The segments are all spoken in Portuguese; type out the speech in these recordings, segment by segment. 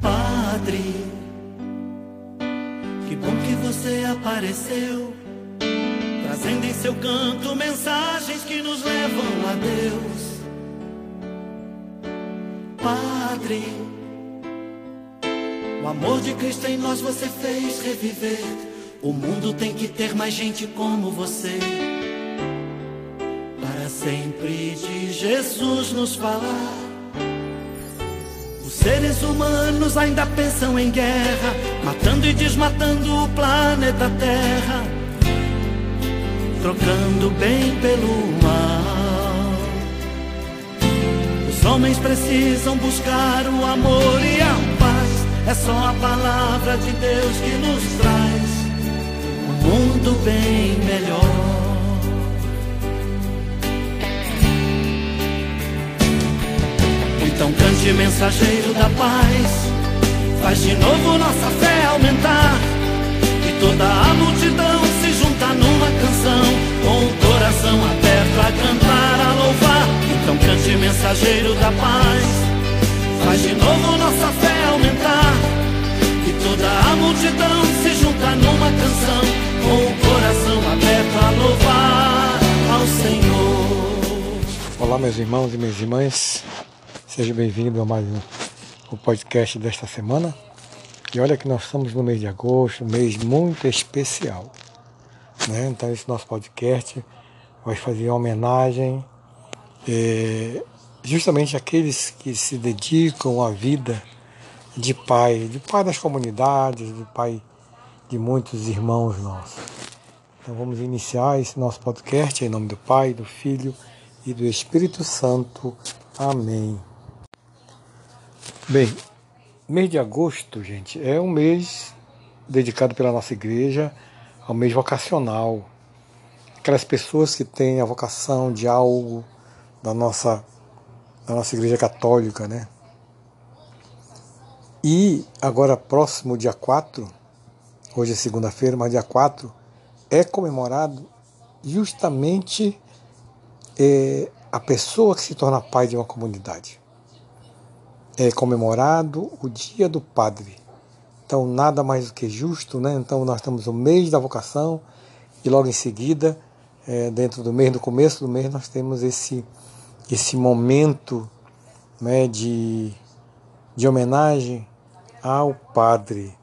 Padre, que bom que você apareceu, trazendo em seu canto mensagens que nos levam a Deus. Padre, amor de Cristo em nós você fez reviver. O mundo tem que ter mais gente como você. Para sempre de Jesus nos falar. Os seres humanos ainda pensam em guerra, matando e desmatando o planeta Terra, trocando bem pelo mal. Os homens precisam buscar o amor e a. É só a palavra de Deus que nos traz um mundo bem melhor. Então cante mensageiro da paz, faz de novo nossa fé aumentar. E toda a multidão se junta numa canção, com o coração aberto a cantar, a louvar. Então cante mensageiro da paz, faz de novo nossa fé Olá, meus irmãos e minhas irmãs. Seja bem-vindo a mais um o podcast desta semana. E olha que nós estamos no mês de agosto, um mês muito especial. Né? Então esse nosso podcast vai fazer uma homenagem é, justamente àqueles que se dedicam à vida de pai, de pai das comunidades, de pai de muitos irmãos nossos. Então vamos iniciar esse nosso podcast em nome do Pai, do Filho e do Espírito Santo. Amém. Bem, mês de agosto, gente, é um mês dedicado pela nossa igreja ao mês vocacional. Aquelas pessoas que têm a vocação de algo da nossa, da nossa igreja católica, né? E agora, próximo dia 4, hoje é segunda-feira, mas dia 4, é comemorado justamente é, a pessoa que se torna pai de uma comunidade é comemorado o Dia do Padre. Então, nada mais do que justo, né? Então, nós estamos no mês da vocação e logo em seguida, é, dentro do mês, no começo do mês, nós temos esse, esse momento né, de, de homenagem ao Padre.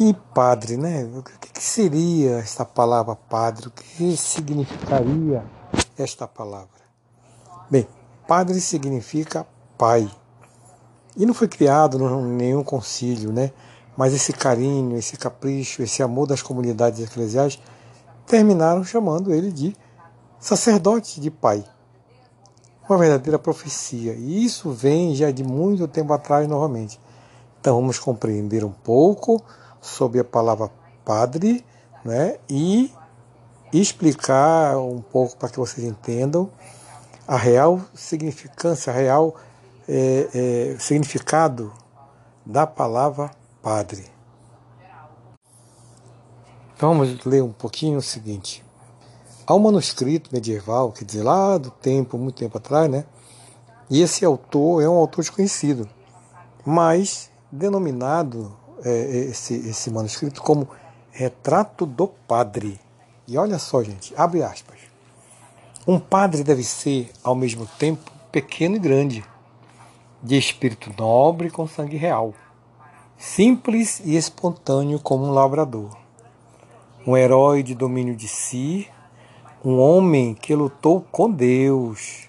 E Padre, né? O que seria esta palavra Padre? O que significaria esta palavra? Bem, Padre significa pai. E não foi criado em nenhum concílio, né? Mas esse carinho, esse capricho, esse amor das comunidades eclesiais terminaram chamando ele de sacerdote de pai. Uma verdadeira profecia. E isso vem já de muito tempo atrás novamente. Então vamos compreender um pouco sobre a palavra padre né? e explicar um pouco para que vocês entendam a real significância, a real é, é, significado da palavra padre. Então vamos ler um pouquinho o seguinte. Há um manuscrito medieval, quer dizer, lá do tempo, muito tempo atrás, né? E esse autor é um autor desconhecido, mas denominado é, esse, esse manuscrito como Retrato do Padre. E olha só, gente, abre aspas. Um padre deve ser, ao mesmo tempo, pequeno e grande, de espírito nobre com sangue real, simples e espontâneo como um labrador, um herói de domínio de si, um homem que lutou com Deus,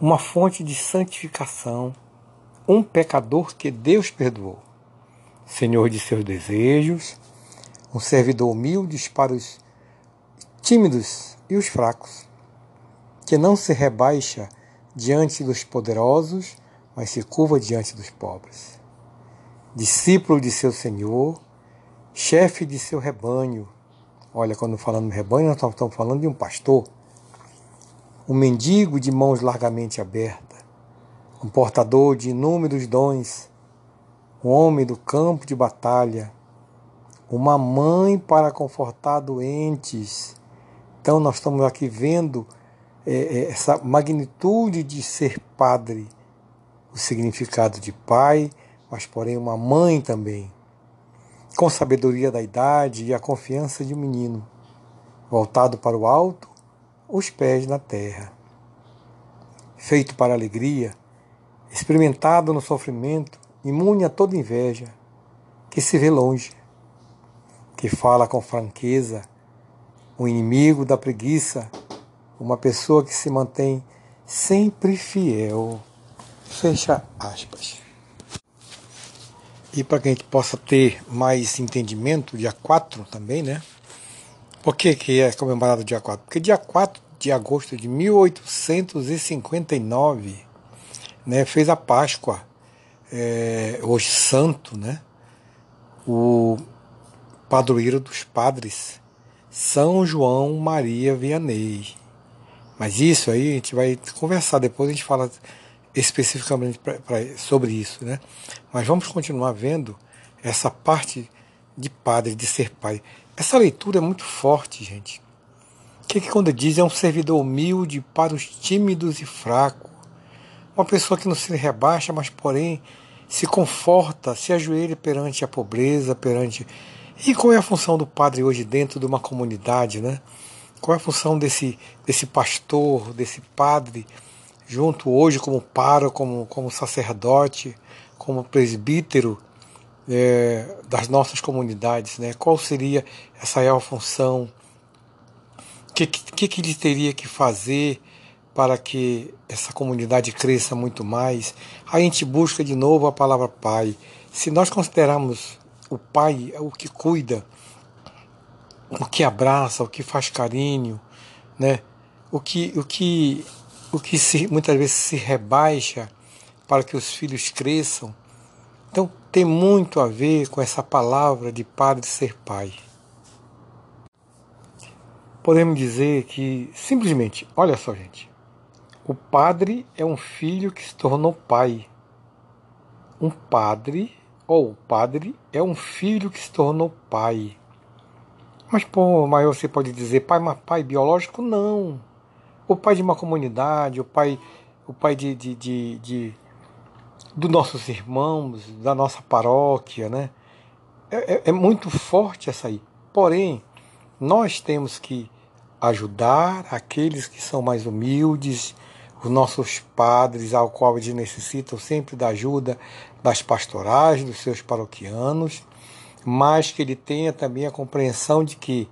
uma fonte de santificação, um pecador que Deus perdoou, senhor de seus desejos, um servidor humilde para os tímidos e os fracos, que não se rebaixa diante dos poderosos, mas se curva diante dos pobres. Discípulo de seu Senhor, chefe de seu rebanho. Olha, quando falando rebanho, nós estamos falando de um pastor. Um mendigo de mãos largamente abertas, um portador de inúmeros dons, um homem do campo de batalha, uma mãe para confortar doentes. Então, nós estamos aqui vendo é, é, essa magnitude de ser padre, o significado de pai, mas porém uma mãe também, com sabedoria da idade e a confiança de um menino, voltado para o alto, os pés na terra. Feito para alegria, experimentado no sofrimento, imune a toda inveja, que se vê longe, que fala com franqueza, o inimigo da preguiça, uma pessoa que se mantém sempre fiel. Fecha aspas. E para que a gente possa ter mais entendimento, dia 4 também, né? Por que, que é comemorado dia 4? Porque dia 4 de agosto de 1859 né, fez a Páscoa, é, hoje santo, né, o padroeiro dos padres, São João Maria Vianney. Mas isso aí a gente vai conversar depois, a gente fala especificamente pra, pra, sobre isso. Né? Mas vamos continuar vendo essa parte de padre, de ser pai. Essa leitura é muito forte, gente. O que, que quando diz é um servidor humilde para os tímidos e fracos, uma pessoa que não se rebaixa, mas porém se conforta, se ajoelha perante a pobreza, perante. E qual é a função do padre hoje dentro de uma comunidade, né? Qual é a função desse, desse pastor, desse padre, junto hoje como pároco, como, como sacerdote, como presbítero é, das nossas comunidades, né? Qual seria essa real função? O que, que, que ele teria que fazer para que essa comunidade cresça muito mais, a gente busca de novo a palavra pai. Se nós considerarmos o pai o que cuida, o que abraça, o que faz carinho, né? o que, o que, o que se, muitas vezes se rebaixa para que os filhos cresçam. Então tem muito a ver com essa palavra de padre ser pai. Podemos dizer que simplesmente, olha só, gente, o padre é um filho que se tornou pai. Um padre, ou o padre, é um filho que se tornou pai. Mas, pô, mas você pode dizer pai, mas pai biológico? Não. O pai de uma comunidade, o pai, o pai de, de, de, de dos nossos irmãos, da nossa paróquia, né? É, é, é muito forte essa aí. Porém, nós temos que ajudar aqueles que são mais humildes, os nossos padres, ao qual eles necessitam sempre da ajuda das pastorais, dos seus paroquianos, mas que ele tenha também a compreensão de que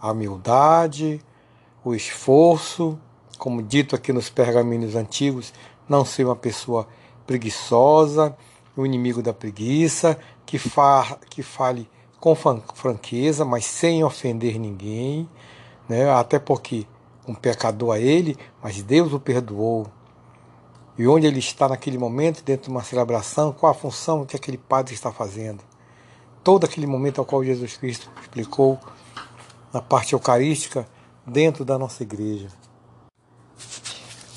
a humildade, o esforço, como dito aqui nos pergaminhos antigos, não ser uma pessoa preguiçosa, o inimigo da preguiça, que, fa que fale com franqueza, mas sem ofender ninguém, né? até porque um pecador a ele, mas Deus o perdoou. E onde ele está naquele momento, dentro de uma celebração, qual a função que aquele padre está fazendo. Todo aquele momento ao qual Jesus Cristo explicou na parte eucarística dentro da nossa igreja.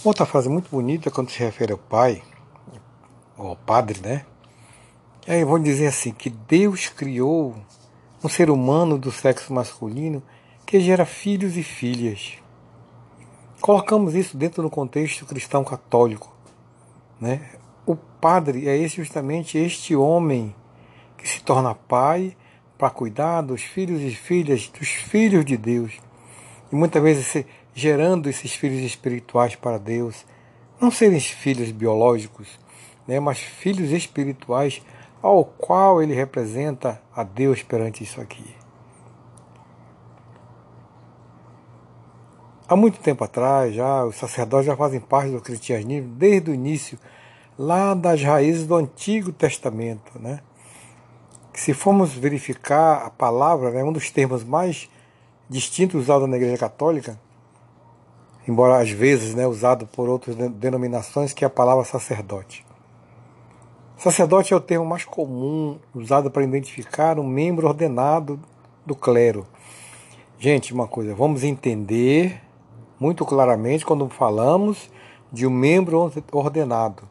Outra frase muito bonita quando se refere ao pai, ao padre, né? Aí vou dizer assim, que Deus criou um ser humano do sexo masculino que gera filhos e filhas. Colocamos isso dentro do contexto cristão católico. Né? O padre é justamente este homem que se torna pai para cuidar dos filhos e filhas, dos filhos de Deus. E muitas vezes gerando esses filhos espirituais para Deus. Não serem filhos biológicos, né? mas filhos espirituais ao qual ele representa a Deus perante isso aqui. Há muito tempo atrás, já os sacerdotes já fazem parte do cristianismo desde o início, lá das raízes do Antigo Testamento, né? Se formos verificar a palavra, né, um dos termos mais distintos usados na Igreja Católica, embora às vezes né, usado por outras denominações, que é a palavra sacerdote. Sacerdote é o termo mais comum usado para identificar um membro ordenado do clero. Gente, uma coisa, vamos entender muito claramente quando falamos de um membro ordenado.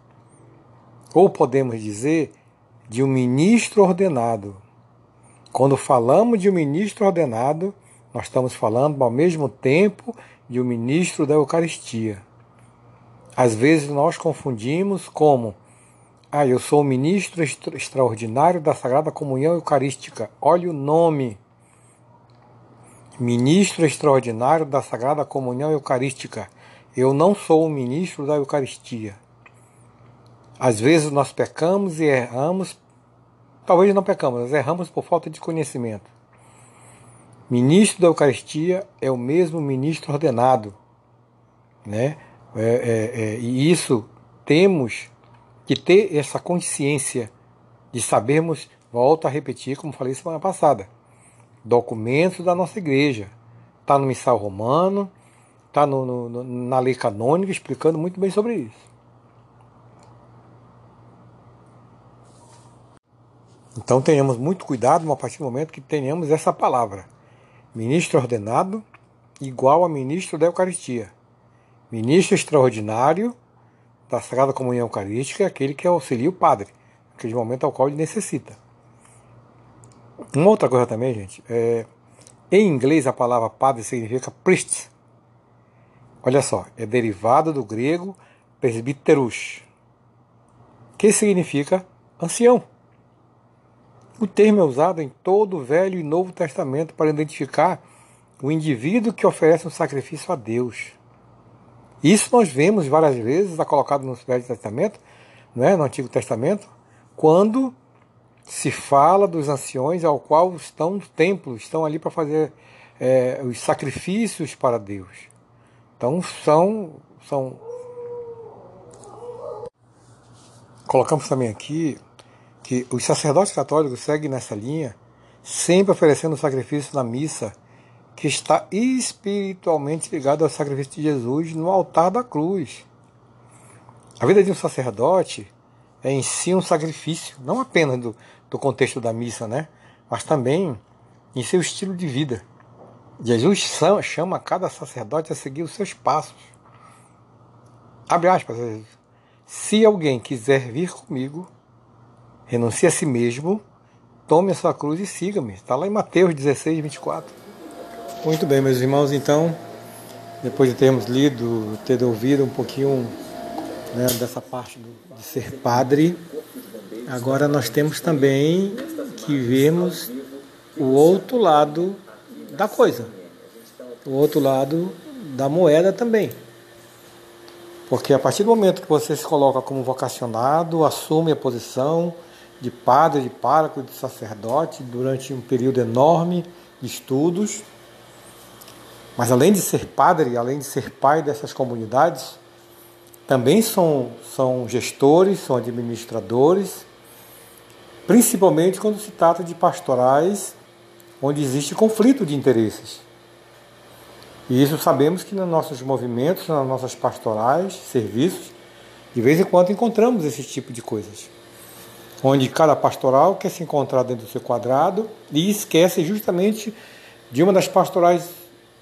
Ou podemos dizer de um ministro ordenado. Quando falamos de um ministro ordenado, nós estamos falando ao mesmo tempo de um ministro da Eucaristia. Às vezes nós confundimos como ah, eu sou o ministro extraordinário da Sagrada Comunhão Eucarística. Olha o nome. Ministro extraordinário da Sagrada Comunhão Eucarística. Eu não sou o ministro da Eucaristia. Às vezes nós pecamos e erramos, talvez não pecamos, nós erramos por falta de conhecimento. Ministro da Eucaristia é o mesmo ministro ordenado, né? É, é, é, e isso temos que ter essa consciência de sabermos, volto a repetir, como falei semana passada, documentos da nossa igreja. Está no missal romano, está na lei canônica, explicando muito bem sobre isso. Então tenhamos muito cuidado a partir do momento que tenhamos essa palavra. Ministro ordenado igual a ministro da Eucaristia. Ministro extraordinário da Sagrada Comunhão Eucarística é aquele que auxilia o padre, naquele momento ao qual ele necessita. Uma outra coisa também, gente, é, em inglês a palavra padre significa priest. Olha só, é derivado do grego presbiteros, que significa ancião. O termo é usado em todo o Velho e Novo Testamento para identificar o indivíduo que oferece um sacrifício a Deus. Isso nós vemos várias vezes, está colocado no Velho Testamento, não é? no Antigo Testamento, quando se fala dos anciões ao qual estão no templo, estão ali para fazer é, os sacrifícios para Deus. Então são, são. Colocamos também aqui que os sacerdotes católicos seguem nessa linha, sempre oferecendo sacrifício na missa que está espiritualmente ligado ao sacrifício de Jesus no altar da cruz. A vida de um sacerdote é em si um sacrifício, não apenas do, do contexto da missa, né? mas também em seu estilo de vida. Jesus chama cada sacerdote a seguir os seus passos. Abre aspas. Se alguém quiser vir comigo, renuncie a si mesmo, tome a sua cruz e siga-me. Está lá em Mateus 16, 24. Muito bem, meus irmãos, então, depois de termos lido, ter ouvido um pouquinho né, dessa parte do, de ser padre, agora nós temos também que vermos o outro lado da coisa, o outro lado da moeda também. Porque a partir do momento que você se coloca como vocacionado, assume a posição de padre, de pároco, de sacerdote durante um período enorme de estudos, mas além de ser padre, além de ser pai dessas comunidades, também são, são gestores, são administradores, principalmente quando se trata de pastorais onde existe conflito de interesses. E isso sabemos que nos nossos movimentos, nas nossas pastorais, serviços, de vez em quando encontramos esse tipo de coisas. Onde cada pastoral quer se encontrar dentro do seu quadrado e esquece justamente de uma das pastorais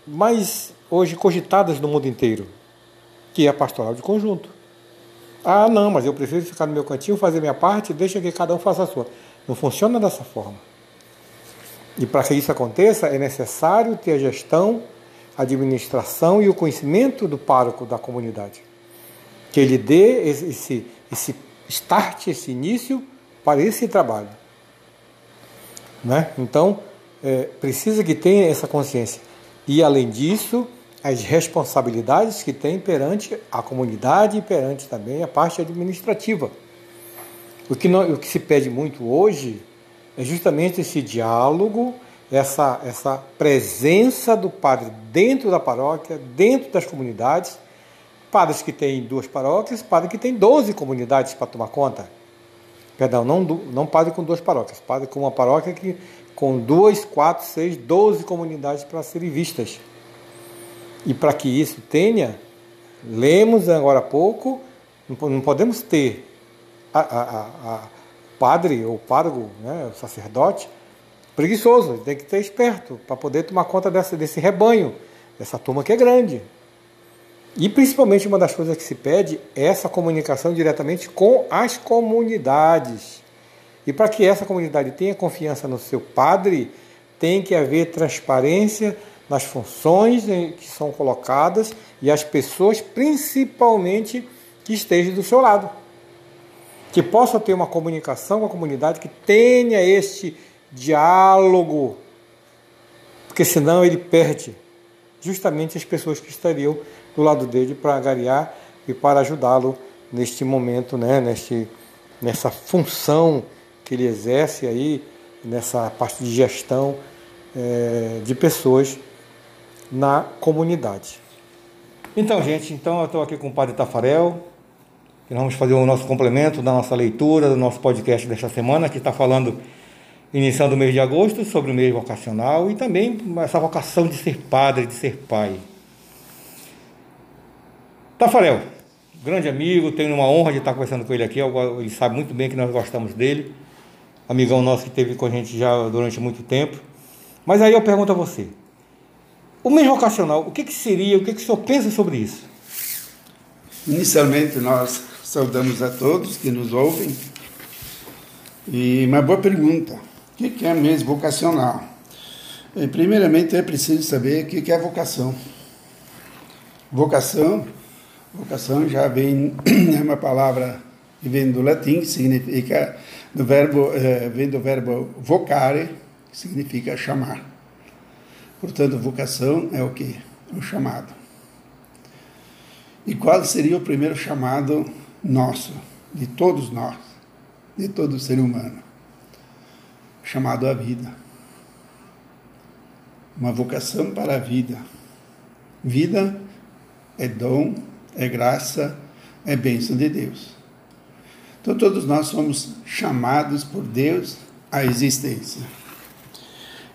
mais hoje cogitadas no mundo inteiro, que é a pastoral de conjunto. Ah, não, mas eu prefiro ficar no meu cantinho, fazer minha parte, deixa que cada um faça a sua. Não funciona dessa forma. E para que isso aconteça, é necessário ter a gestão, a administração e o conhecimento do pároco da comunidade. Que ele dê esse, esse start, esse início para esse trabalho. Né? Então, é, precisa que tenha essa consciência. E, além disso, as responsabilidades que tem perante a comunidade e perante também a parte administrativa. O que, não, o que se pede muito hoje é justamente esse diálogo, essa, essa presença do padre dentro da paróquia, dentro das comunidades. Padres que têm duas paróquias, padre que tem 12 comunidades para tomar conta. Perdão, não, não padre com duas paróquias, padre com uma paróquia que com duas, quatro, seis, doze comunidades para serem vistas. E para que isso tenha, lemos agora há pouco, não podemos ter a, a, a padre ou pároco, né, o sacerdote, preguiçoso, tem que ter esperto para poder tomar conta dessa, desse rebanho, dessa turma que é grande. E principalmente uma das coisas que se pede é essa comunicação diretamente com as comunidades. E para que essa comunidade tenha confiança no seu padre, tem que haver transparência nas funções que são colocadas e as pessoas, principalmente, que estejam do seu lado. Que possa ter uma comunicação com a comunidade, que tenha este diálogo, porque senão ele perde justamente as pessoas que estariam do lado dele para agariar e para ajudá-lo neste momento, né, neste, nessa função que ele exerce aí, nessa parte de gestão é, de pessoas na comunidade. Então, gente, então eu estou aqui com o Padre Tafarel, que nós vamos fazer o nosso complemento da nossa leitura, do nosso podcast desta semana, que está falando, iniciando o mês de agosto, sobre o mês vocacional e também essa vocação de ser padre, de ser pai. Tafarel, grande amigo, tenho uma honra de estar conversando com ele aqui, ele sabe muito bem que nós gostamos dele, amigão nosso que esteve com a gente já durante muito tempo. Mas aí eu pergunto a você, o mês vocacional, o que, que seria, o que, que o senhor pensa sobre isso? Inicialmente, nós saudamos a todos que nos ouvem. E uma boa pergunta: o que é mês vocacional? Primeiramente, é preciso saber o que é vocação. Vocação, vocação já vem, é uma palavra que vem do latim, que significa, do verbo, eh, vem do verbo vocare, que significa chamar. Portanto, vocação é o que? O chamado. E qual seria o primeiro chamado nosso, de todos nós, de todo ser humano? Chamado à vida. Uma vocação para a vida. Vida é dom, é graça, é bênção de Deus. Então, todos nós somos chamados por Deus à existência.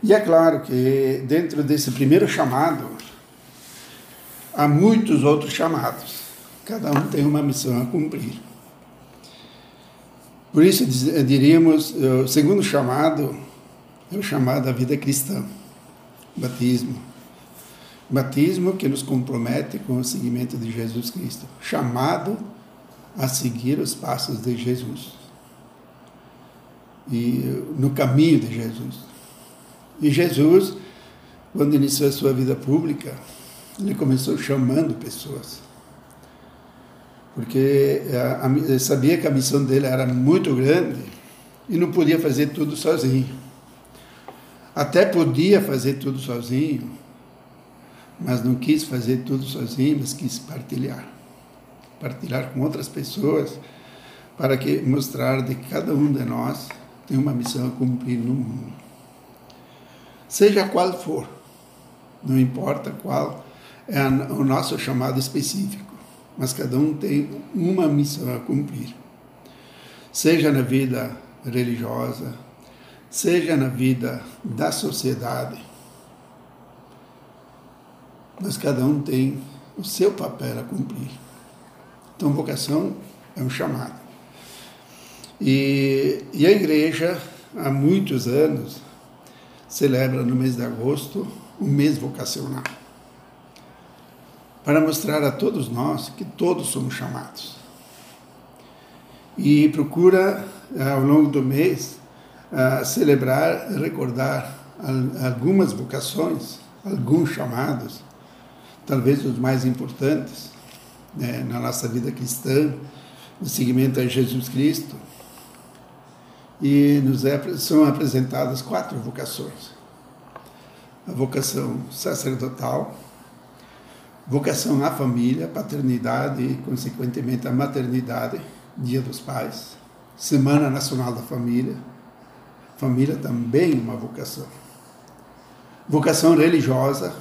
E é claro que dentro desse primeiro chamado, há muitos outros chamados. Cada um tem uma missão a cumprir. Por isso diríamos, o segundo chamado é o chamado à vida cristã, batismo. Batismo que nos compromete com o seguimento de Jesus Cristo, chamado a seguir os passos de Jesus. E no caminho de Jesus. E Jesus, quando iniciou a sua vida pública, ele começou chamando pessoas. Porque ele sabia que a missão dele era muito grande e não podia fazer tudo sozinho. Até podia fazer tudo sozinho, mas não quis fazer tudo sozinho, mas quis partilhar. Partilhar com outras pessoas para que mostrar de que cada um de nós tem uma missão a cumprir no mundo seja qual for, não importa qual é o nosso chamado específico, mas cada um tem uma missão a cumprir. Seja na vida religiosa, seja na vida da sociedade, mas cada um tem o seu papel a cumprir. Então, vocação é um chamado. E, e a igreja, há muitos anos, celebra no mês de agosto o mês vocacional. Para mostrar a todos nós que todos somos chamados. E procura, eh, ao longo do mês, eh, celebrar, recordar algumas vocações, alguns chamados, talvez os mais importantes né, na nossa vida cristã, no seguimento a Jesus Cristo, e nos é, são apresentadas quatro vocações: a vocação sacerdotal, vocação à família, paternidade e, consequentemente, a maternidade, Dia dos Pais, Semana Nacional da Família, família também uma vocação. Vocação religiosa,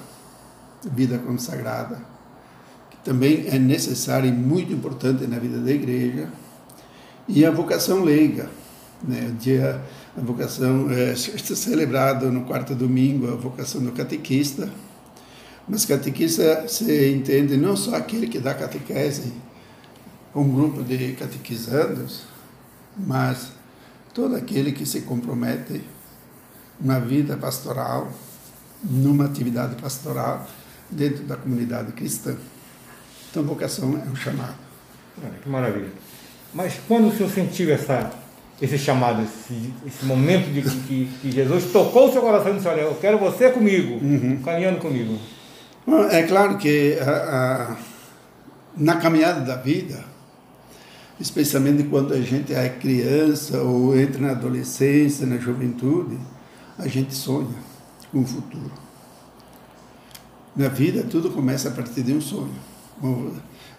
vida consagrada, também é necessária e muito importante na vida da igreja, e a vocação leiga, né? O dia, a vocação é celebrado no quarto domingo, a vocação do catequista. Mas catequista se entende não só aquele que dá catequese, um grupo de catequizandos, mas todo aquele que se compromete na vida pastoral, numa atividade pastoral dentro da comunidade cristã. Então, vocação é um chamado. Olha, que maravilha. Mas quando o senhor sentiu essa, esse chamado, esse, esse momento de que, que, Jesus tocou o seu coração e disse: Olha, eu quero você comigo, uhum. caminhando comigo? É claro que a, a, na caminhada da vida, especialmente quando a gente é criança ou entra na adolescência, na juventude, a gente sonha com o futuro. Na vida, tudo começa a partir de um sonho.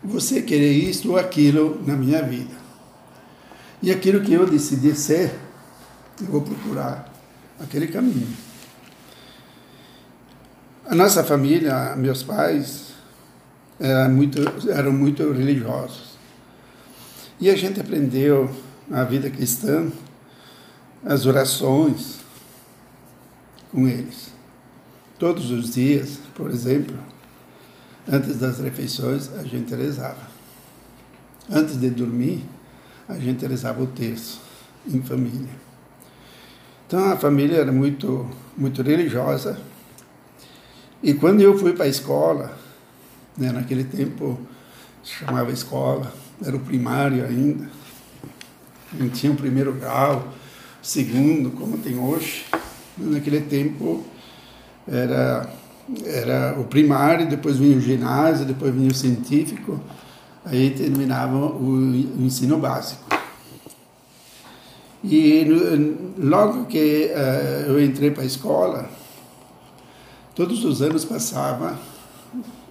Você querer isso ou aquilo na minha vida. E aquilo que eu decidi ser, eu vou procurar aquele caminho. A nossa família, meus pais, eram muito, eram muito religiosos. E a gente aprendeu na vida cristã as orações com eles. Todos os dias, por exemplo, antes das refeições, a gente rezava. Antes de dormir, a gente rezava o terço em família. Então a família era muito, muito religiosa. E quando eu fui para a escola, né, naquele tempo chamava escola, era o primário ainda, não tinha o primeiro grau, segundo, como tem hoje. Naquele tempo era, era o primário, depois vinha o ginásio, depois vinha o científico, aí terminava o ensino básico. E logo que uh, eu entrei para a escola, todos os anos passava,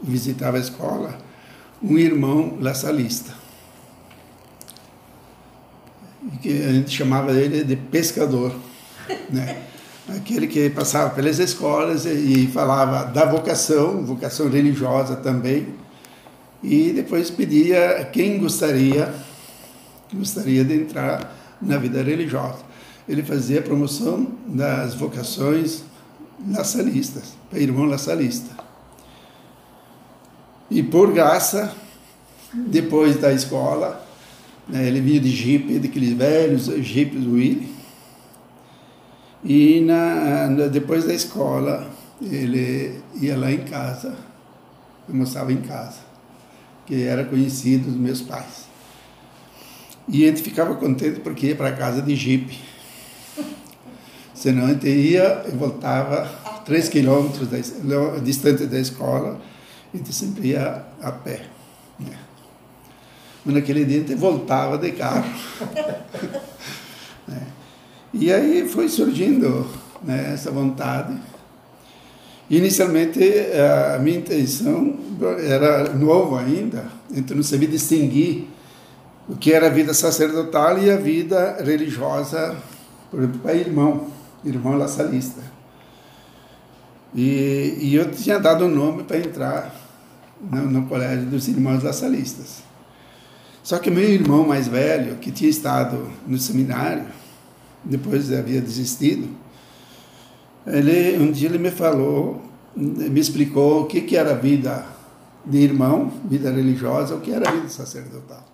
visitava a escola, um irmão laçalista. Que a gente chamava ele de pescador. Né? Aquele que passava pelas escolas e falava da vocação, vocação religiosa também, e depois pedia quem gostaria gostaria de entrar na vida religiosa. Ele fazia promoção das vocações laçalistas, para irmão laçalista. E por graça, depois da escola, né, ele vinha de jipe, daqueles velhos jipes Willy, e na, depois da escola, ele ia lá em casa, almoçava em casa que era conhecido dos meus pais. E a gente ficava contente porque ia para casa de jipe. Senão a gente ia e voltava três quilômetros da, distante da escola, a gente sempre ia a pé. Né? Mas naquele dia a gente voltava de carro. E aí foi surgindo né, essa vontade Inicialmente, a minha intenção era novo ainda, então não sabia distinguir o que era a vida sacerdotal e a vida religiosa, por exemplo, para irmão, irmão laçalista. E, e eu tinha dado o um nome para entrar no, no, colégio dos irmãos laçalistas. Só que meu irmão mais velho, que tinha estado no seminário, depois havia desistido, ele, um dia ele me falou, me explicou o que, que era a vida de irmão, vida religiosa, o que era a vida sacerdotal.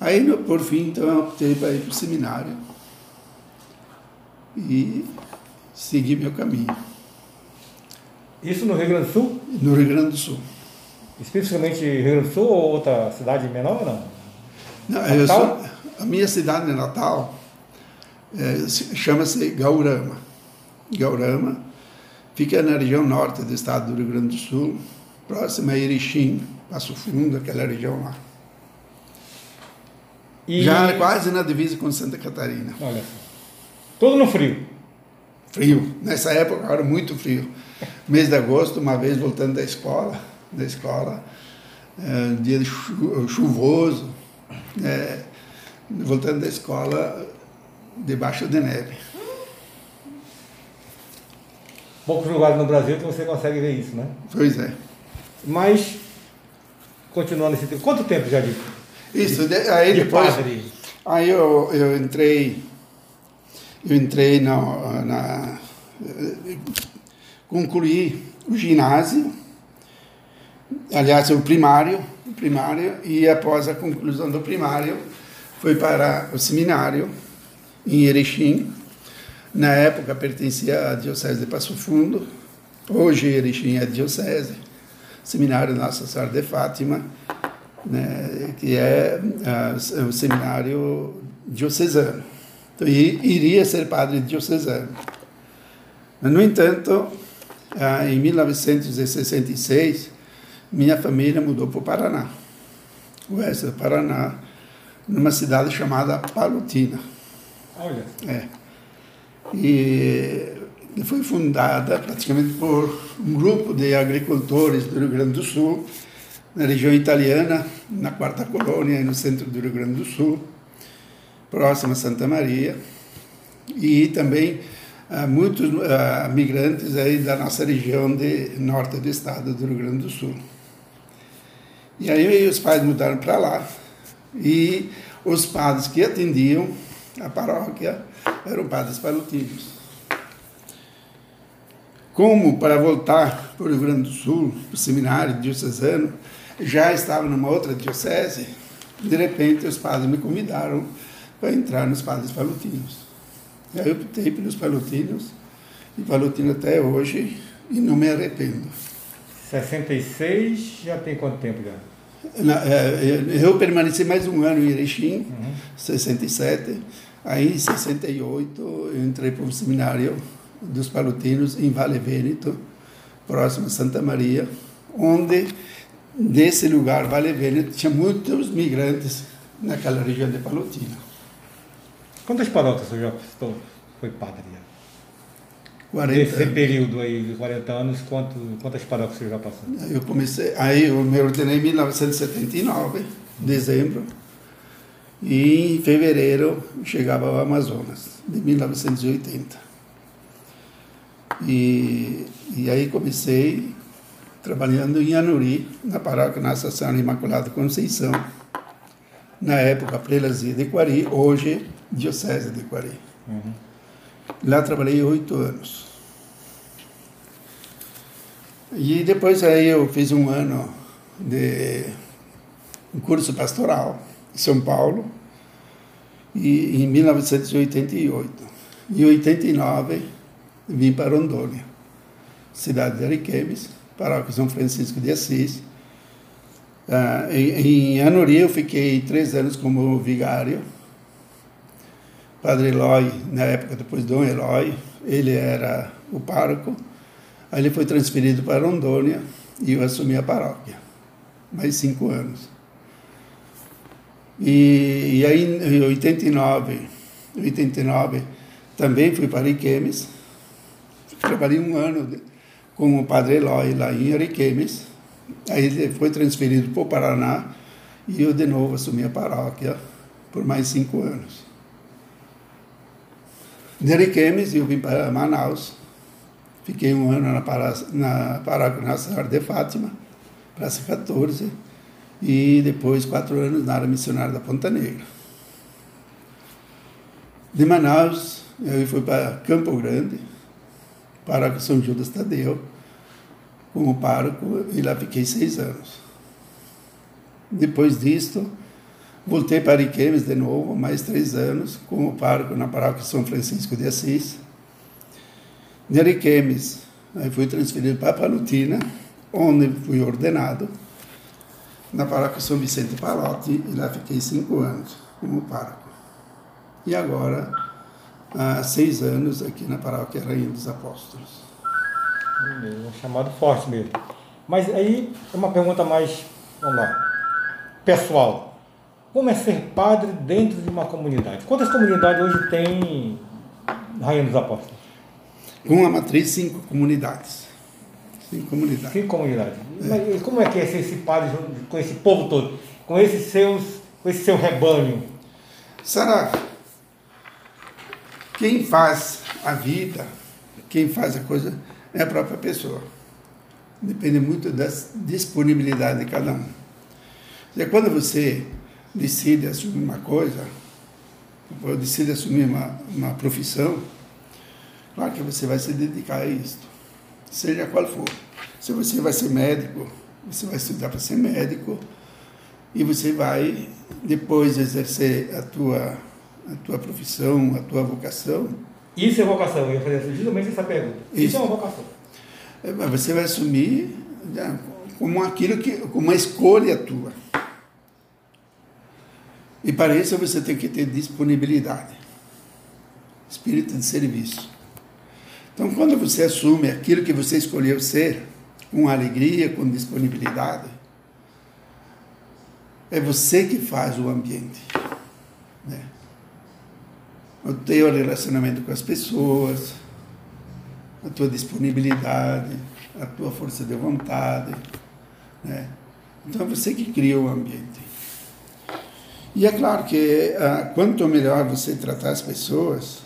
Aí, por fim, então, eu optei para ir para o seminário e seguir meu caminho. Isso no Rio Grande do Sul? No Rio Grande do Sul. Especificamente Rio Grande do Sul ou outra cidade menor ou não? Não, sou, a minha cidade natal é, chama-se Gaurama. Gaurama fica na região norte do estado do Rio Grande do Sul, próxima a Erechim, Passo Fundo, aquela região lá. E... Já quase na divisa com Santa Catarina. Olha, tudo no frio. Frio. Nessa época era muito frio. Mês de agosto, uma vez voltando da escola, da escola, é, dia chuvoso, é, voltando da escola, debaixo de neve. Poucos lugares no Brasil que você consegue ver isso, né? Pois é. Mas, continuando esse tempo, quanto tempo já de, Isso, de, aí de depois... Padre? Aí eu, eu entrei, eu entrei na, na concluí o ginásio, aliás, o primário, o primário, e após a conclusão do primário, fui para o seminário em Erechim. Na época pertencia à Diocese de Passo Fundo, hoje Erechim é diocese, Seminário Nossa Senhora de Fátima, né, que é uh, o seminário diocesano. Então, iria ser padre diocesano. No entanto, uh, em 1966, minha família mudou para o Paraná, oeste do Paraná, numa cidade chamada Palutina. Olha. É. E foi fundada praticamente por um grupo de agricultores do Rio Grande do Sul, na região italiana, na quarta colônia, no centro do Rio Grande do Sul, próximo a Santa Maria, e também ah, muitos ah, migrantes aí da nossa região de norte do estado do Rio Grande do Sul. E aí os pais mudaram para lá e os padres que atendiam a paróquia eram padres palutinos. Como para voltar para o Rio Grande do Sul, para o seminário diocesano, já estava numa outra diocese, de repente os padres me convidaram para entrar nos padres palutinos. E aí eu optei pelos palutinos, e palutino até hoje, e não me arrependo. 66 já tem quanto tempo já? É, eu permaneci mais um ano em Erechim, uhum. 67. Aí, em 68, eu entrei para o seminário dos palutinos em Vale Vêneto, próximo a Santa Maria, onde, desse lugar, Vale Vêneto, tinha muitos migrantes naquela região de Palutina. Quantas paróquias você já foi padre? 40 Nesse período aí de 40 anos, quanto, quantas paróquias você já passou? Eu comecei, aí eu me ordenei em 1979, dezembro, e em fevereiro chegava ao Amazonas, de 1980. E, e aí comecei trabalhando em Anuri, na paróquia Nossa Senhora Imaculada Conceição, na época Prelazia de Quari, hoje Diocese de Quari. Uhum. Lá trabalhei oito anos. E depois aí eu fiz um ano de um curso pastoral em São Paulo, e em 1988. Em 89 vim para Rondônia, cidade de Ariquemes, paróquia São Francisco de Assis. Ah, em, em eu fiquei três anos como vigário Padre Eloy, na época depois Dom Eloy, ele era o pároco. Aí ele foi transferido para Rondônia e eu assumi a paróquia. Mais cinco anos. E, e aí em 89, 89 também fui para Ariquemes. Trabalhei um ano com o Padre Eloy lá em Ariquemes. Aí ele foi transferido para o Paraná e eu de novo assumi a paróquia por mais cinco anos. De Ariquemes, eu vim para Manaus. Fiquei um ano na, paróquia Nossa Senhora de Fátima, Praça 14, e depois quatro anos na área missionária da Ponta Negra. De Manaus, eu fui para Campo Grande, paróquia São Judas Tadeu, como pároco, e lá fiquei seis anos. Depois disto, Voltei para Ariquemes de novo, mais três anos, como pároco na paróquia São Francisco de Assis. De Ariquemes, aí fui transferido para Palutina, onde fui ordenado na paróquia São Vicente Palotti, e lá fiquei cinco anos como pároco. E agora, há seis anos aqui na paróquia Rainha dos Apóstolos. Um chamado forte mesmo. Mas aí, uma pergunta mais, vamos lá, pessoal. Como é ser padre dentro de uma comunidade? Quantas comunidades hoje tem Rainha dos Apóstolos? Com a matriz, cinco comunidades. Cinco comunidades. Cinco comunidades. É. como é que é ser esse padre com esse povo todo? Com esses seus, com esse seu rebanho? Sara, quem faz a vida, quem faz a coisa é a própria pessoa. Depende muito da disponibilidade de cada um. E quando você decide assumir uma coisa, decide assumir uma, uma profissão, claro que você vai se dedicar a isso, seja qual for. Se você vai ser médico, você vai estudar para ser médico e você vai depois exercer a tua a tua profissão, a tua vocação. Isso é vocação, eu ia fazer justamente essa pergunta. Isso, Isso é uma vocação. É, você vai assumir né, como aquilo que, como uma escolha tua. E para isso você tem que ter disponibilidade, espírito de serviço. Então, quando você assume aquilo que você escolheu ser, com alegria, com disponibilidade, é você que faz o ambiente. Né? O teu relacionamento com as pessoas, a tua disponibilidade, a tua força de vontade. Né? Então é você que cria o ambiente. E é claro que ah, quanto melhor você tratar as pessoas,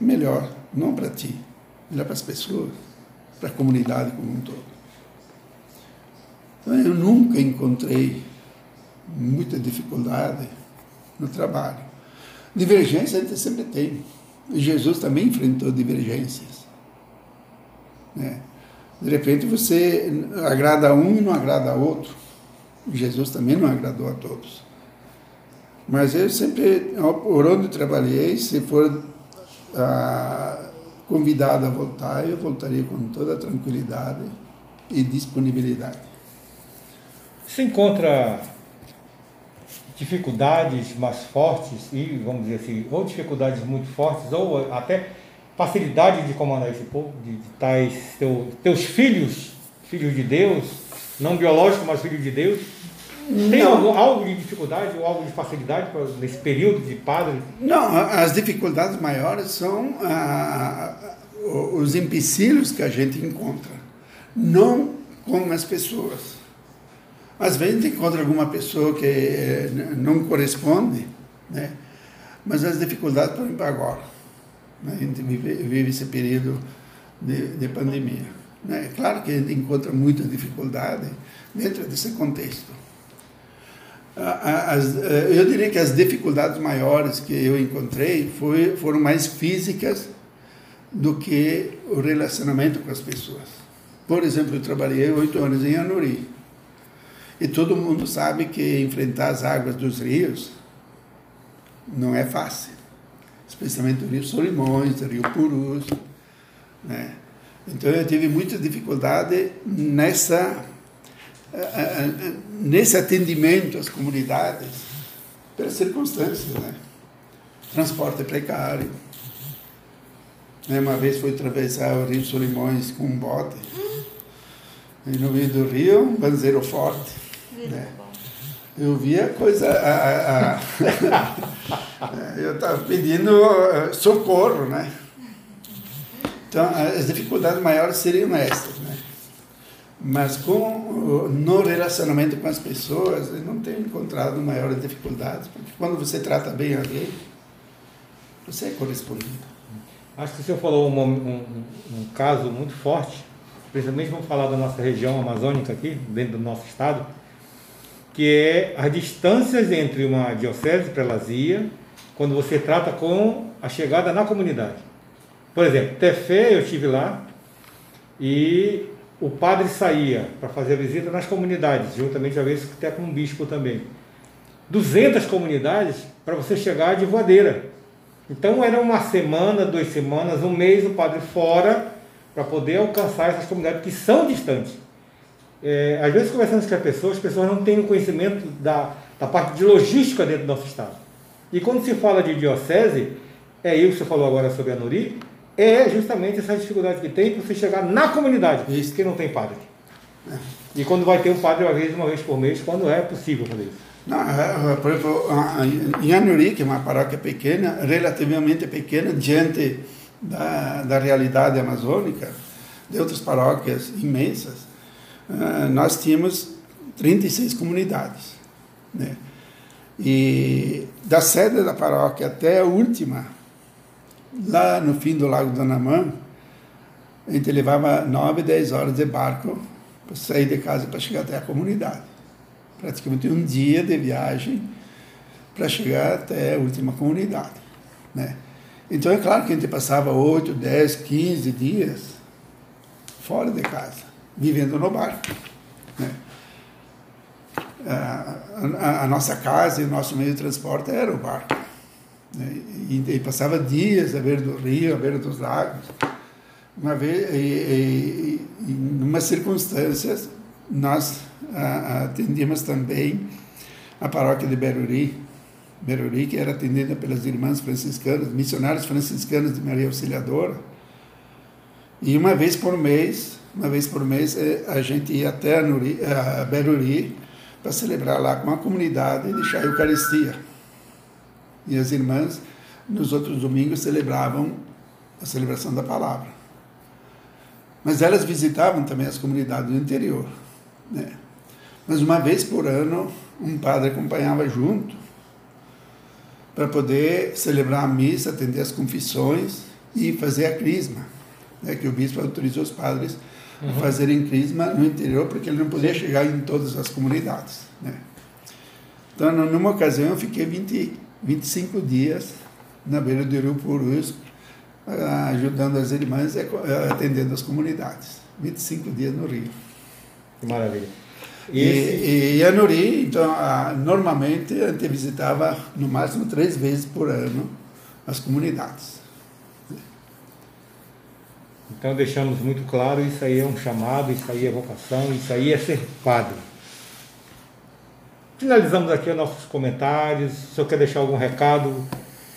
melhor, não para ti, melhor para as pessoas, para a comunidade como um todo. Então, eu nunca encontrei muita dificuldade no trabalho. Divergência a gente sempre tem. Jesus também enfrentou divergências. Né? De repente você agrada um e não agrada outro. Jesus também não agradou a todos. Mas eu sempre, por onde trabalhei, se for convidado a voltar, eu voltaria com toda tranquilidade e disponibilidade. Se encontra dificuldades mais fortes e, vamos dizer assim, ou dificuldades muito fortes, ou até facilidade de comandar esse povo, de, de tais teu, teus filhos, filhos de Deus, não biológicos, mas filhos de Deus, tem algo, algo, de dificuldade ou algo de facilidade nesse período de padre? Não, as dificuldades maiores são ah, os empecilhos que a gente encontra, não com as pessoas. Às vezes a gente encontra alguma pessoa que eh, não corresponde, né? mas as dificuldades estão para agora. Né? A gente vive, vive esse período de, de pandemia. Né? Claro que a gente encontra muita dificuldade dentro desse contexto. As, eh, eu diria que as dificuldades maiores que eu encontrei foi, foram mais físicas do que o relacionamento com as pessoas. Por exemplo, eu trabalhei oito anos em Anuri e todo mundo sabe que enfrentar as águas dos rios não é fácil, especialmente o Rio Solimões, o Rio Purus. Né? Então eu tive muita dificuldade nessa, nesse atendimento às comunidades pelas circunstâncias. Né? Transporte precário. Né? Uma vez fui atravessar o Rio Solimões com um bote. E no meio do rio, um banzeiro forte. Né? Eu via coisa. A, a, a, eu estava pedindo eh, socorro, né? Então, as dificuldades maiores seriam essas, né? Mas com, no relacionamento com as pessoas, eu não tenho encontrado maiores dificuldades, porque quando você trata bem alguém, você é correspondido. Acho que o senhor falou um, um, um caso muito forte, principalmente vamos falar da nossa região amazônica aqui, dentro do nosso estado, que é as distâncias entre uma diocese prelazia, quando você trata com a chegada na comunidade. Por exemplo, Tefé, eu estive lá e o padre saía para fazer a visita nas comunidades, juntamente às vezes até com um bispo também. 200 comunidades para você chegar de voadeira. Então era uma semana, duas semanas, um mês o padre fora para poder alcançar essas comunidades que são distantes. É, às vezes, conversando com as pessoas, as pessoas não têm o conhecimento da, da parte de logística dentro do nosso Estado. E quando se fala de diocese, é isso que você falou agora sobre a Nuri, é justamente essa dificuldade que tem para você chegar na comunidade, isso. que não tem padre. É. E quando vai ter um padre uma vez, uma vez por mês, quando é possível fazer isso. Não, é, é, por exemplo, em Anuri, que é uma paróquia pequena, relativamente pequena, diante da, da realidade amazônica, de outras paróquias imensas, nós tínhamos 36 comunidades. Né? E da sede da paróquia até a última, lá no fim do Lago do Anamã, a gente levava 9, 10 horas de barco para sair de casa para chegar até a comunidade. Praticamente um dia de viagem para chegar até a última comunidade. Né? Então é claro que a gente passava 8, 10, 15 dias fora de casa vivendo no barco. Né? A, a, a, nossa casa e o nosso meio de transporte era o barco. Né? E, e, passava dias à beira do rio, à beira dos lagos. Uma vez, e, e, e, numa circunstâncias nós atendíamos também a paróquia de Beruri, Beruri, que era atendida pelas irmãs franciscanas, missionários franciscanos de Maria Auxiliadora. E uma vez por mês, uma vez por mês, eh, a gente ia até a, Nuri, a Beruri para celebrar lá com a comunidade e deixar a Eucaristia. E as irmãs, nos outros domingos, celebravam a celebração da palavra. Mas elas visitavam também as comunidades do interior. Né? Mas uma vez por ano, um padre acompanhava junto para poder celebrar a missa, atender as confissões e fazer a crisma, né? que o bispo autorizou os padres uhum. a fazerem crisma no interior, porque ele não podia chegar em todas as comunidades. Né? Então, numa ocasião, eu fiquei 20, 25 dias na beira do Rio Purus, ajudando as irmãs e atendendo as comunidades. 25 dias no Rio. Que maravilha. E, e, e a Nuri, então, a, normalmente a gente visitava no máximo três vezes por ano as comunidades. Então deixamos muito claro, isso aí é um chamado, isso aí é vocação, isso aí é ser padre. Finalizamos aqui os nossos comentários. Se senhor quer deixar algum recado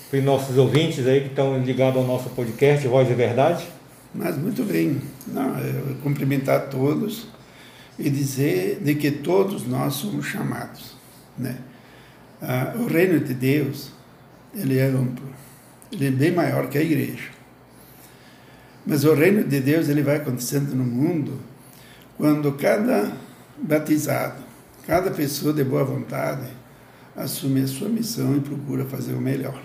para os nossos ouvintes aí que estão ligados ao nosso podcast Voz e Verdade? Mas muito bem. Não, eu cumprimentar todos e dizer de que todos nós somos chamados. Né? Ah, o reino de Deus, ele é amplo, ele é bem maior que a igreja. Mas o reino de Deus ele vai acontecendo no mundo quando cada batizado, cada pessoa de boa vontade assume a sua missão e procura fazer o melhor.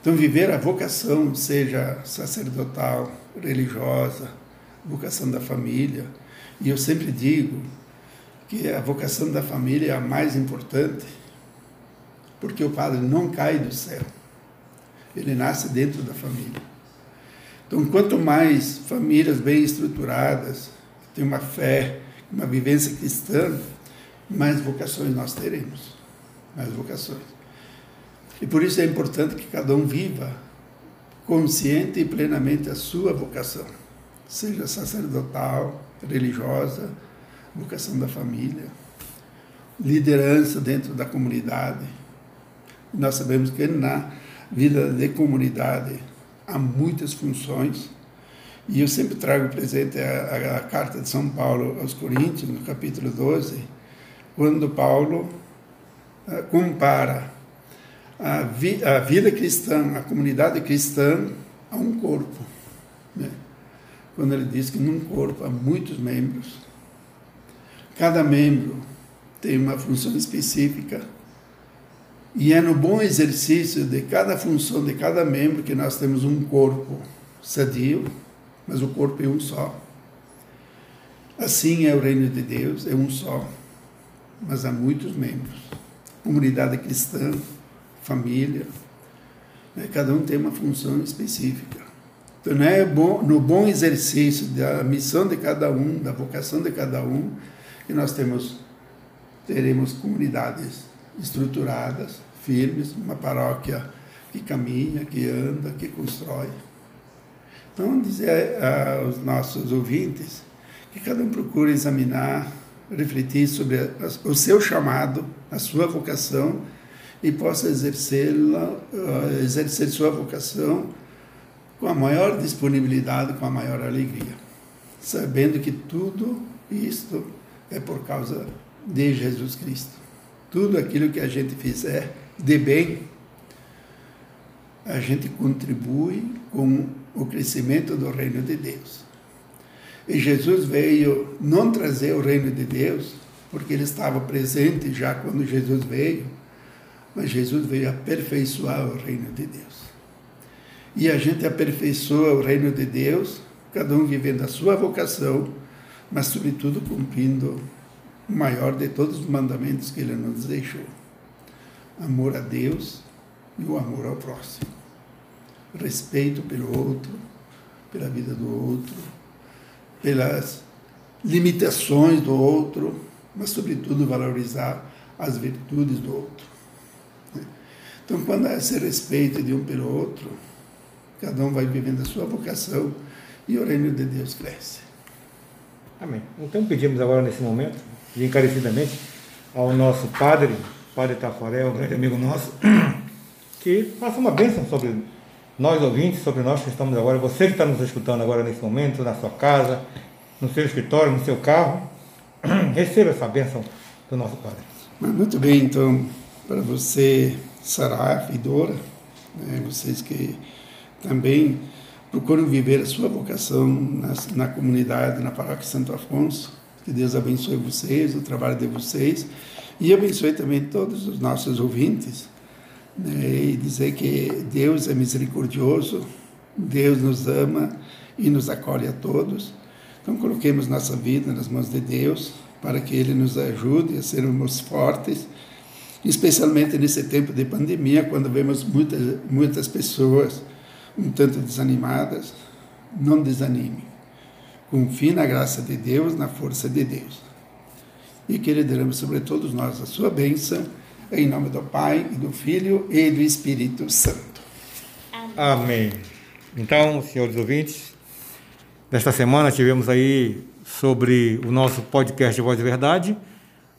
Então, viver a vocação, seja sacerdotal, religiosa, vocação da família, e eu sempre digo que a vocação da família é a mais importante, porque o padre não cai do céu, ele nasce dentro da família. Então, quanto mais famílias bem estruturadas, têm uma fé, uma vivência cristã, mais vocações nós teremos. Mais vocações. E por isso é importante que cada um viva consciente e plenamente a sua vocação, seja sacerdotal, religiosa, vocação da família, liderança dentro da comunidade. Nós sabemos que na vida de comunidade há muitas funções. E eu sempre trago presente a, a, a, carta de São Paulo aos Coríntios, no capítulo 12, quando Paulo uh, compara a, vi, a, vida cristã, a comunidade cristã, a um corpo. Né? Quando ele diz que num corpo há muitos membros, cada membro tem uma função específica e é no bom exercício de cada função de cada membro que nós temos um corpo sadio, mas o corpo é um só. Assim é o reino de Deus, é um só, mas há muitos membros. Comunidade cristã, família, né? cada um tem uma função específica. Então, não é no bom exercício da missão de cada um, da vocação de cada um, que nós temos, teremos comunidades estruturadas, firmes, uma paróquia que caminha, que anda, que constrói. Então, dizer aos nossos ouvintes que cada um procure examinar, refletir sobre o seu chamado, a sua vocação e possa exercê-la, eh, exercer sua vocação com a maior disponibilidade, com a maior alegria, sabendo que tudo isto é por causa de Jesus Cristo. Tudo aquilo que a gente fizer de bem, a gente contribui com o crescimento do reino de Deus. E Jesus veio não trazer o reino de Deus, porque ele estava presente já quando Jesus veio, mas Jesus veio aperfeiçoar o reino de Deus. E a gente aperfeiçoa o reino de Deus, cada um vivendo a sua vocação, mas sobretudo cumprindo o maior de todos os mandamentos que ele nos deixou: amor a Deus e o amor ao próximo. Respeito pelo outro, pela vida do outro, pelas limitações do outro, mas, sobretudo, valorizar as virtudes do outro. Então, quando há esse respeito de um pelo outro, cada um vai vivendo a sua vocação e o reino de Deus cresce. Amém. Então pedimos agora nesse momento, e encarecidamente, ao nosso padre, Padre Tafarel, um grande amigo nosso, que faça uma bênção sobre nós ouvintes, sobre nós que estamos agora, você que está nos escutando agora nesse momento, na sua casa, no seu escritório, no seu carro, receba essa bênção do nosso Padre. Muito bem, então, para você, Saraf e Dora, né, vocês que também procuram viver a sua vocação na, na comunidade, na paróquia Santo Afonso, que Deus abençoe vocês, o trabalho de vocês, e abençoe também todos os nossos ouvintes, e dizer que Deus é misericordioso, Deus nos ama e nos acolhe a todos. Então, coloquemos nossa vida nas mãos de Deus, para que Ele nos ajude a sermos fortes, especialmente nesse tempo de pandemia, quando vemos muitas, muitas pessoas um tanto desanimadas. Não desanime. Confie na graça de Deus, na força de Deus. E que Ele derrame sobre todos nós a sua bênção, em nome do Pai, e do Filho e do Espírito Santo. Amém. Então, senhores ouvintes, nesta semana tivemos aí sobre o nosso podcast Voz de Verdade,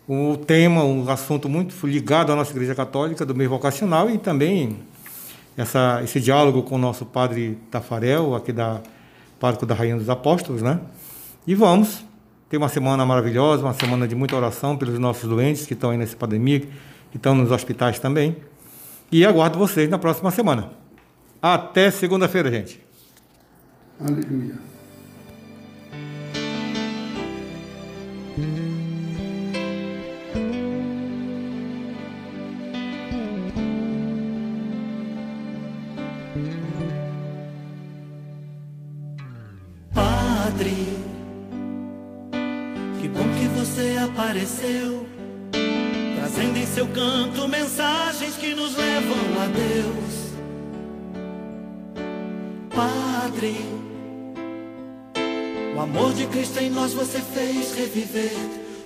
o tema, um assunto muito ligado à nossa Igreja Católica, do meio vocacional e também essa, esse diálogo com o nosso padre Tafarel, aqui da Parco da Rainha dos Apóstolos, né? E vamos ter uma semana maravilhosa, uma semana de muita oração pelos nossos doentes que estão aí nessa pandemia, estão nos hospitais também. E aguardo vocês na próxima semana. Até segunda-feira, gente. Aleluia.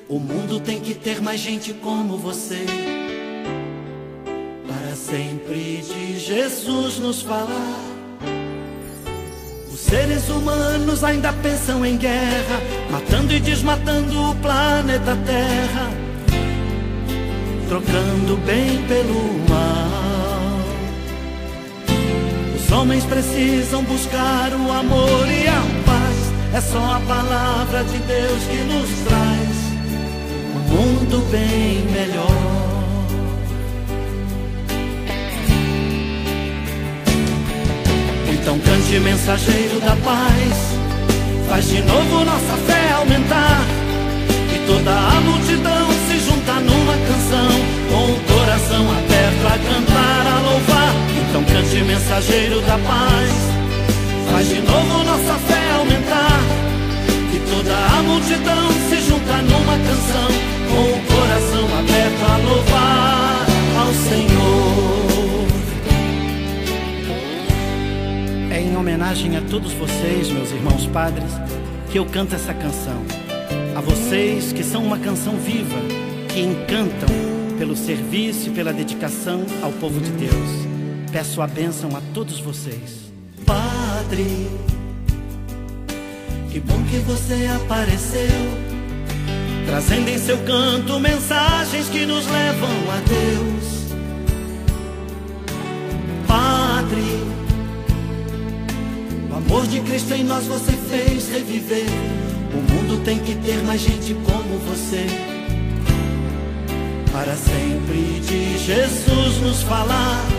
O mundo tem que ter mais gente como você. Para sempre de Jesus nos falar. Os seres humanos ainda pensam em guerra, matando e desmatando o planeta Terra, trocando bem pelo mal. Os homens precisam buscar o amor e a paz. É só a palavra de Deus que nos traz bem melhor. Então cante mensageiro da paz, faz de novo nossa fé aumentar. E toda a multidão se junta numa canção. Com o coração aberto a cantar, a louvar. Então cante mensageiro da paz, faz de novo nossa fé aumentar. E toda a multidão se junta numa canção com o coração aberto a louvar ao Senhor. É em homenagem a todos vocês, meus irmãos padres, que eu canto essa canção. A vocês que são uma canção viva, que encantam pelo serviço e pela dedicação ao povo de Deus. Peço a bênção a todos vocês. Padre, que bom que você apareceu, trazendo em seu canto mensagens que nos levam a Deus. Padre, o amor de Cristo em nós você fez reviver. O mundo tem que ter mais gente como você. Para sempre de Jesus nos falar.